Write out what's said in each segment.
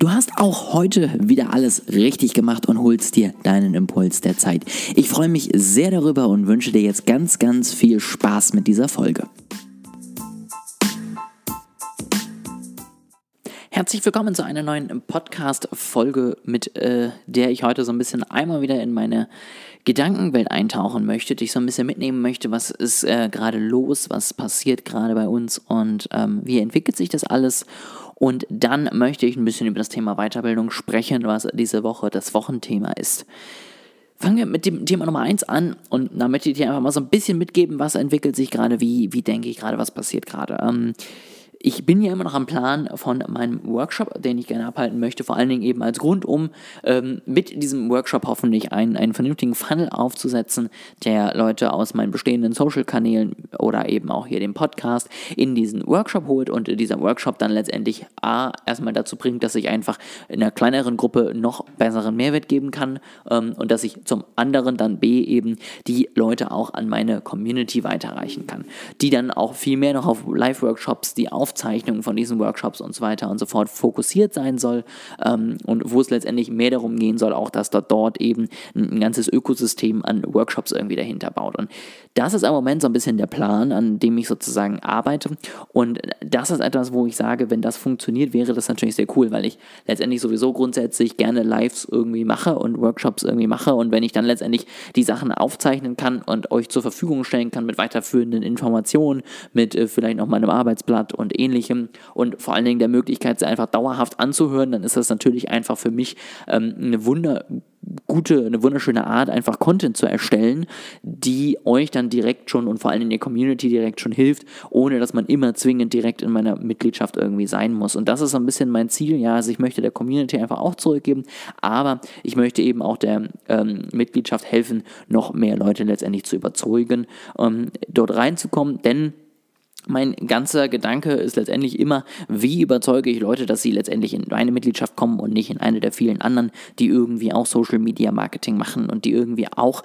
Du hast auch heute wieder alles richtig gemacht und holst dir deinen Impuls der Zeit. Ich freue mich sehr darüber und wünsche dir jetzt ganz, ganz viel Spaß mit dieser Folge. Herzlich willkommen zu einer neuen Podcast-Folge, mit äh, der ich heute so ein bisschen einmal wieder in meine Gedankenwelt eintauchen möchte, dich so ein bisschen mitnehmen möchte, was ist äh, gerade los, was passiert gerade bei uns und ähm, wie entwickelt sich das alles und dann möchte ich ein bisschen über das Thema Weiterbildung sprechen, was diese Woche das Wochenthema ist. Fangen wir mit dem Thema Nummer 1 an und da möchte ich dir einfach mal so ein bisschen mitgeben, was entwickelt sich gerade, wie, wie denke ich gerade, was passiert gerade. Ähm, ich bin ja immer noch am Plan von meinem Workshop, den ich gerne abhalten möchte, vor allen Dingen eben als Grund, um ähm, mit diesem Workshop hoffentlich einen, einen vernünftigen Funnel aufzusetzen, der Leute aus meinen bestehenden Social-Kanälen oder eben auch hier dem Podcast in diesen Workshop holt und dieser Workshop dann letztendlich A, erstmal dazu bringt, dass ich einfach in einer kleineren Gruppe noch besseren Mehrwert geben kann ähm, und dass ich zum anderen dann B eben die Leute auch an meine Community weiterreichen kann, die dann auch viel mehr noch auf Live-Workshops, die auf Aufzeichnungen von diesen Workshops und so weiter und so fort fokussiert sein soll ähm, und wo es letztendlich mehr darum gehen soll, auch dass dort, dort eben ein, ein ganzes Ökosystem an Workshops irgendwie dahinter baut. Und das ist im Moment so ein bisschen der Plan, an dem ich sozusagen arbeite. Und das ist etwas, wo ich sage, wenn das funktioniert, wäre das natürlich sehr cool, weil ich letztendlich sowieso grundsätzlich gerne Lives irgendwie mache und Workshops irgendwie mache. Und wenn ich dann letztendlich die Sachen aufzeichnen kann und euch zur Verfügung stellen kann mit weiterführenden Informationen, mit äh, vielleicht noch meinem Arbeitsblatt und ähnlichem und vor allen Dingen der Möglichkeit, sie einfach dauerhaft anzuhören, dann ist das natürlich einfach für mich ähm, eine wunder gute, eine wunderschöne Art, einfach Content zu erstellen, die euch dann direkt schon und vor allem in der Community direkt schon hilft, ohne dass man immer zwingend direkt in meiner Mitgliedschaft irgendwie sein muss. Und das ist so ein bisschen mein Ziel. Ja, also ich möchte der Community einfach auch zurückgeben, aber ich möchte eben auch der ähm, Mitgliedschaft helfen, noch mehr Leute letztendlich zu überzeugen, ähm, dort reinzukommen, denn mein ganzer Gedanke ist letztendlich immer, wie überzeuge ich Leute, dass sie letztendlich in meine Mitgliedschaft kommen und nicht in eine der vielen anderen, die irgendwie auch Social Media Marketing machen und die irgendwie auch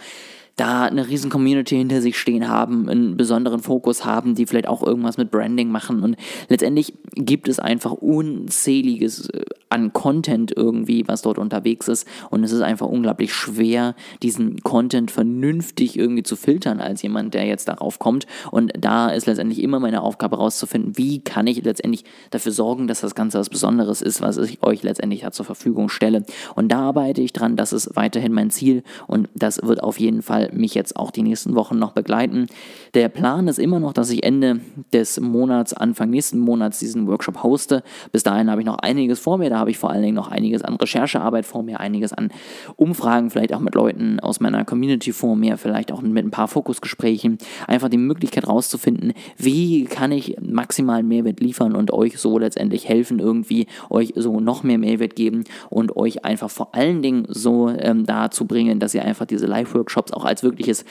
da eine riesen Community hinter sich stehen haben, einen besonderen Fokus haben, die vielleicht auch irgendwas mit Branding machen. Und letztendlich gibt es einfach unzähliges äh, an Content irgendwie, was dort unterwegs ist. Und es ist einfach unglaublich schwer, diesen Content vernünftig irgendwie zu filtern als jemand, der jetzt darauf kommt. Und da ist letztendlich immer meine Aufgabe herauszufinden, wie kann ich letztendlich dafür sorgen, dass das Ganze was Besonderes ist, was ich euch letztendlich da zur Verfügung stelle. Und da arbeite ich dran, das ist weiterhin mein Ziel und das wird auf jeden Fall mich jetzt auch die nächsten Wochen noch begleiten. Der Plan ist immer noch, dass ich Ende des Monats, Anfang nächsten Monats diesen Workshop hoste. Bis dahin habe ich noch einiges vor mir. Da habe ich vor allen Dingen noch einiges an Recherchearbeit vor mir, einiges an Umfragen, vielleicht auch mit Leuten aus meiner Community vor mir, vielleicht auch mit ein paar Fokusgesprächen. Einfach die Möglichkeit rauszufinden, wie kann ich maximal Mehrwert liefern und euch so letztendlich helfen, irgendwie euch so noch mehr Mehrwert geben und euch einfach vor allen Dingen so ähm, dazu bringen, dass ihr einfach diese Live-Workshops auch als wirkliches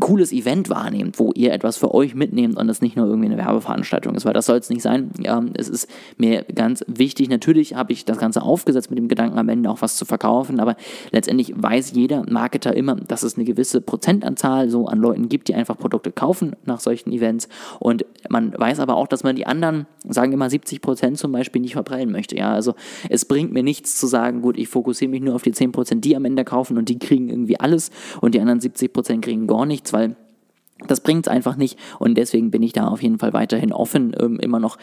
cooles Event wahrnehmt, wo ihr etwas für euch mitnehmt und es nicht nur irgendwie eine Werbeveranstaltung ist, weil das soll es nicht sein. Ja, es ist mir ganz wichtig. Natürlich habe ich das Ganze aufgesetzt mit dem Gedanken, am Ende auch was zu verkaufen, aber letztendlich weiß jeder Marketer immer, dass es eine gewisse Prozentanzahl so an Leuten gibt, die einfach Produkte kaufen nach solchen Events und man weiß aber auch, dass man die anderen, sagen immer 70 Prozent zum Beispiel, nicht verprellen möchte. Ja, also es bringt mir nichts zu sagen, gut, ich fokussiere mich nur auf die 10 Prozent, die am Ende kaufen und die kriegen irgendwie alles und die anderen 70 Prozent kriegen gar nichts nichts, weil das bringt es einfach nicht. Und deswegen bin ich da auf jeden Fall weiterhin offen, ähm, immer noch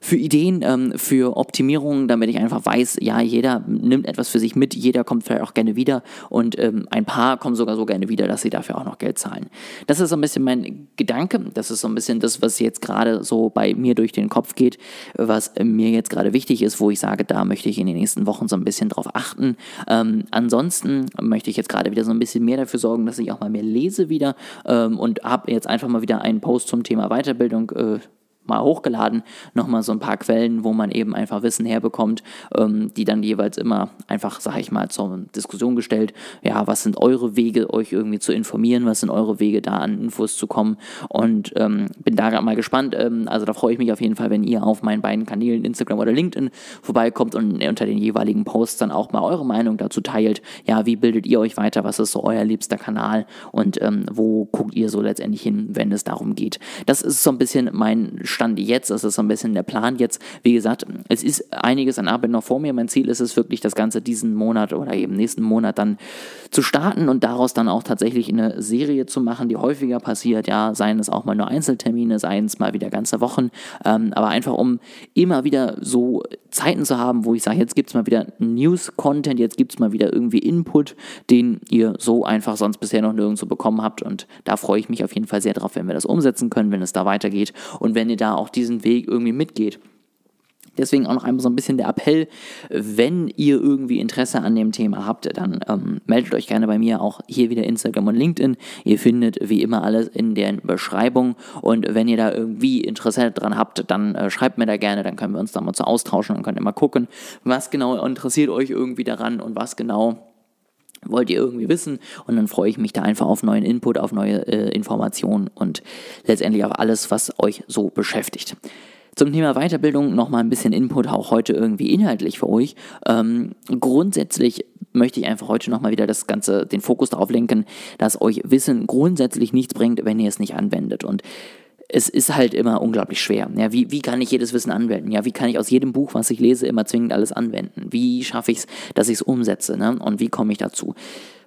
für Ideen, ähm, für Optimierungen, damit ich einfach weiß, ja, jeder nimmt etwas für sich mit, jeder kommt vielleicht auch gerne wieder und ähm, ein paar kommen sogar so gerne wieder, dass sie dafür auch noch Geld zahlen. Das ist so ein bisschen mein Gedanke, das ist so ein bisschen das, was jetzt gerade so bei mir durch den Kopf geht, was mir jetzt gerade wichtig ist, wo ich sage, da möchte ich in den nächsten Wochen so ein bisschen drauf achten. Ähm, ansonsten möchte ich jetzt gerade wieder so ein bisschen mehr dafür sorgen, dass ich auch mal mehr lese wieder ähm, und habe jetzt einfach mal wieder einen Post zum Thema Weiterbildung äh, mal hochgeladen, nochmal so ein paar Quellen, wo man eben einfach Wissen herbekommt, ähm, die dann jeweils immer einfach, sag ich mal, zur Diskussion gestellt, ja, was sind eure Wege, euch irgendwie zu informieren, was sind eure Wege, da an Infos zu kommen? Und ähm, bin da mal gespannt, ähm, also da freue ich mich auf jeden Fall, wenn ihr auf meinen beiden Kanälen, Instagram oder LinkedIn, vorbeikommt und unter den jeweiligen Posts dann auch mal eure Meinung dazu teilt, ja, wie bildet ihr euch weiter, was ist so euer liebster Kanal? Und ähm, wo guckt ihr so letztendlich hin, wenn es darum geht. Das ist so ein bisschen mein Stand jetzt, das ist so ein bisschen der Plan jetzt. Wie gesagt, es ist einiges an Arbeit noch vor mir. Mein Ziel ist es wirklich, das Ganze diesen Monat oder eben nächsten Monat dann zu starten und daraus dann auch tatsächlich eine Serie zu machen, die häufiger passiert. Ja, seien es auch mal nur Einzeltermine, seien es mal wieder ganze Wochen. Ähm, aber einfach um immer wieder so Zeiten zu haben, wo ich sage, jetzt gibt es mal wieder News-Content, jetzt gibt es mal wieder irgendwie Input, den ihr so einfach sonst bisher noch nirgendwo bekommen habt. Und da freue ich mich auf jeden Fall sehr drauf, wenn wir das umsetzen können, wenn es da weitergeht und wenn ihr da auch diesen Weg irgendwie mitgeht. Deswegen auch noch einmal so ein bisschen der Appell, wenn ihr irgendwie Interesse an dem Thema habt, dann ähm, meldet euch gerne bei mir, auch hier wieder Instagram und LinkedIn. Ihr findet wie immer alles in der Beschreibung und wenn ihr da irgendwie Interesse dran habt, dann äh, schreibt mir da gerne, dann können wir uns da mal so austauschen und ihr mal gucken, was genau interessiert euch irgendwie daran und was genau wollt ihr irgendwie wissen und dann freue ich mich da einfach auf neuen Input, auf neue äh, Informationen und letztendlich auf alles, was euch so beschäftigt. Zum Thema Weiterbildung nochmal ein bisschen Input, auch heute irgendwie inhaltlich für euch. Ähm, grundsätzlich möchte ich einfach heute nochmal wieder das Ganze, den Fokus darauf lenken, dass euch Wissen grundsätzlich nichts bringt, wenn ihr es nicht anwendet. Und es ist halt immer unglaublich schwer. Ja, wie, wie kann ich jedes Wissen anwenden? Ja, wie kann ich aus jedem Buch, was ich lese, immer zwingend alles anwenden? Wie schaffe ich es, dass ich es umsetze? Ne? Und wie komme ich dazu?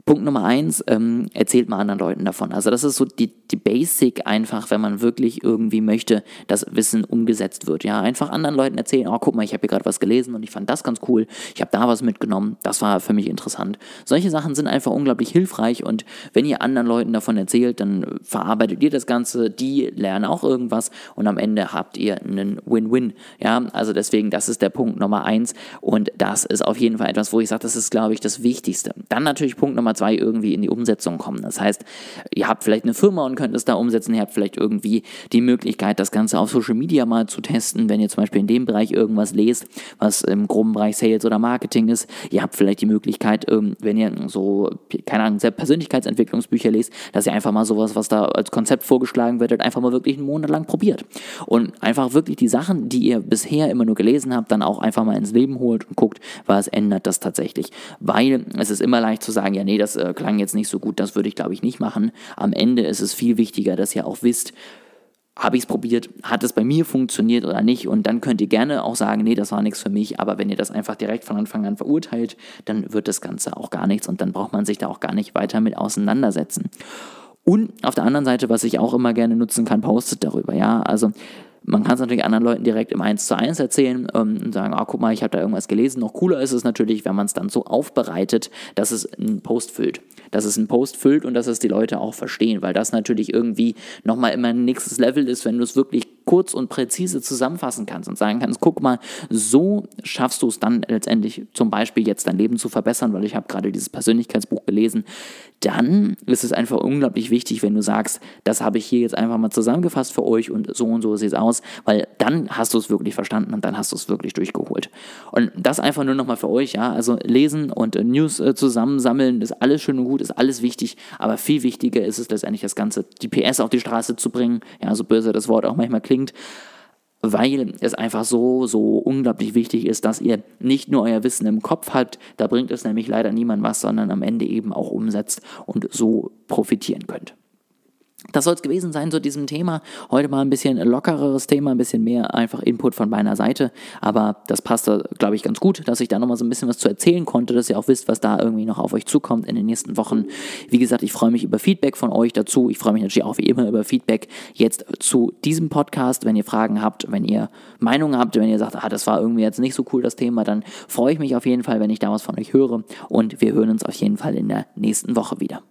Punkt Nummer eins, ähm, erzählt mal anderen Leuten davon. Also das ist so die, die Basic einfach, wenn man wirklich irgendwie möchte, dass Wissen umgesetzt wird. Ja, einfach anderen Leuten erzählen, oh guck mal, ich habe hier gerade was gelesen und ich fand das ganz cool, ich habe da was mitgenommen, das war für mich interessant. Solche Sachen sind einfach unglaublich hilfreich und wenn ihr anderen Leuten davon erzählt, dann verarbeitet ihr das Ganze, die lernen auch irgendwas und am Ende habt ihr einen Win-Win. Ja, also deswegen, das ist der Punkt Nummer eins und das ist auf jeden Fall etwas, wo ich sage, das ist, glaube ich, das Wichtigste. Dann natürlich Punkt Nummer Nummer zwei irgendwie in die Umsetzung kommen. Das heißt, ihr habt vielleicht eine Firma und könnt es da umsetzen, ihr habt vielleicht irgendwie die Möglichkeit, das Ganze auf Social Media mal zu testen, wenn ihr zum Beispiel in dem Bereich irgendwas lest, was im groben Bereich Sales oder Marketing ist. Ihr habt vielleicht die Möglichkeit, ähm, wenn ihr so, keine Ahnung, Persönlichkeitsentwicklungsbücher lest, dass ihr einfach mal sowas, was da als Konzept vorgeschlagen wird, einfach mal wirklich einen Monat lang probiert. Und einfach wirklich die Sachen, die ihr bisher immer nur gelesen habt, dann auch einfach mal ins Leben holt und guckt, was ändert das tatsächlich. Weil es ist immer leicht zu sagen, ja, nee, das äh, klang jetzt nicht so gut, das würde ich glaube ich nicht machen. Am Ende ist es viel wichtiger, dass ihr auch wisst, habe ich es probiert, hat es bei mir funktioniert oder nicht und dann könnt ihr gerne auch sagen, nee, das war nichts für mich, aber wenn ihr das einfach direkt von Anfang an verurteilt, dann wird das Ganze auch gar nichts und dann braucht man sich da auch gar nicht weiter mit auseinandersetzen. Und auf der anderen Seite, was ich auch immer gerne nutzen kann, postet darüber, ja, also man kann es natürlich anderen Leuten direkt im 1 zu 1 erzählen ähm, und sagen, ah, guck mal, ich habe da irgendwas gelesen. Noch cooler ist es natürlich, wenn man es dann so aufbereitet, dass es einen Post füllt. Dass es einen Post füllt und dass es die Leute auch verstehen, weil das natürlich irgendwie nochmal immer ein nächstes Level ist, wenn du es wirklich kurz und präzise zusammenfassen kannst und sagen kannst, guck mal, so schaffst du es dann letztendlich zum Beispiel jetzt dein Leben zu verbessern, weil ich habe gerade dieses Persönlichkeitsbuch gelesen, dann ist es einfach unglaublich wichtig, wenn du sagst, das habe ich hier jetzt einfach mal zusammengefasst für euch und so und so sieht es aus, weil dann hast du es wirklich verstanden und dann hast du es wirklich durchgeholt. Und das einfach nur nochmal für euch, ja, also lesen und äh, News äh, zusammensammeln ist alles schön und gut, ist alles wichtig, aber viel wichtiger ist es letztendlich das Ganze, die PS auf die Straße zu bringen, ja, so böse das Wort auch manchmal klingt, klingt, weil es einfach so, so unglaublich wichtig ist, dass ihr nicht nur euer Wissen im Kopf habt, da bringt es nämlich leider niemand was, sondern am Ende eben auch umsetzt und so profitieren könnt. Das soll es gewesen sein zu diesem Thema. Heute mal ein bisschen lockereres Thema, ein bisschen mehr einfach Input von meiner Seite. Aber das passte, glaube ich, ganz gut, dass ich da nochmal so ein bisschen was zu erzählen konnte, dass ihr auch wisst, was da irgendwie noch auf euch zukommt in den nächsten Wochen. Wie gesagt, ich freue mich über Feedback von euch dazu. Ich freue mich natürlich auch wie immer über Feedback jetzt zu diesem Podcast. Wenn ihr Fragen habt, wenn ihr Meinungen habt, wenn ihr sagt, ah, das war irgendwie jetzt nicht so cool, das Thema, dann freue ich mich auf jeden Fall, wenn ich da was von euch höre. Und wir hören uns auf jeden Fall in der nächsten Woche wieder.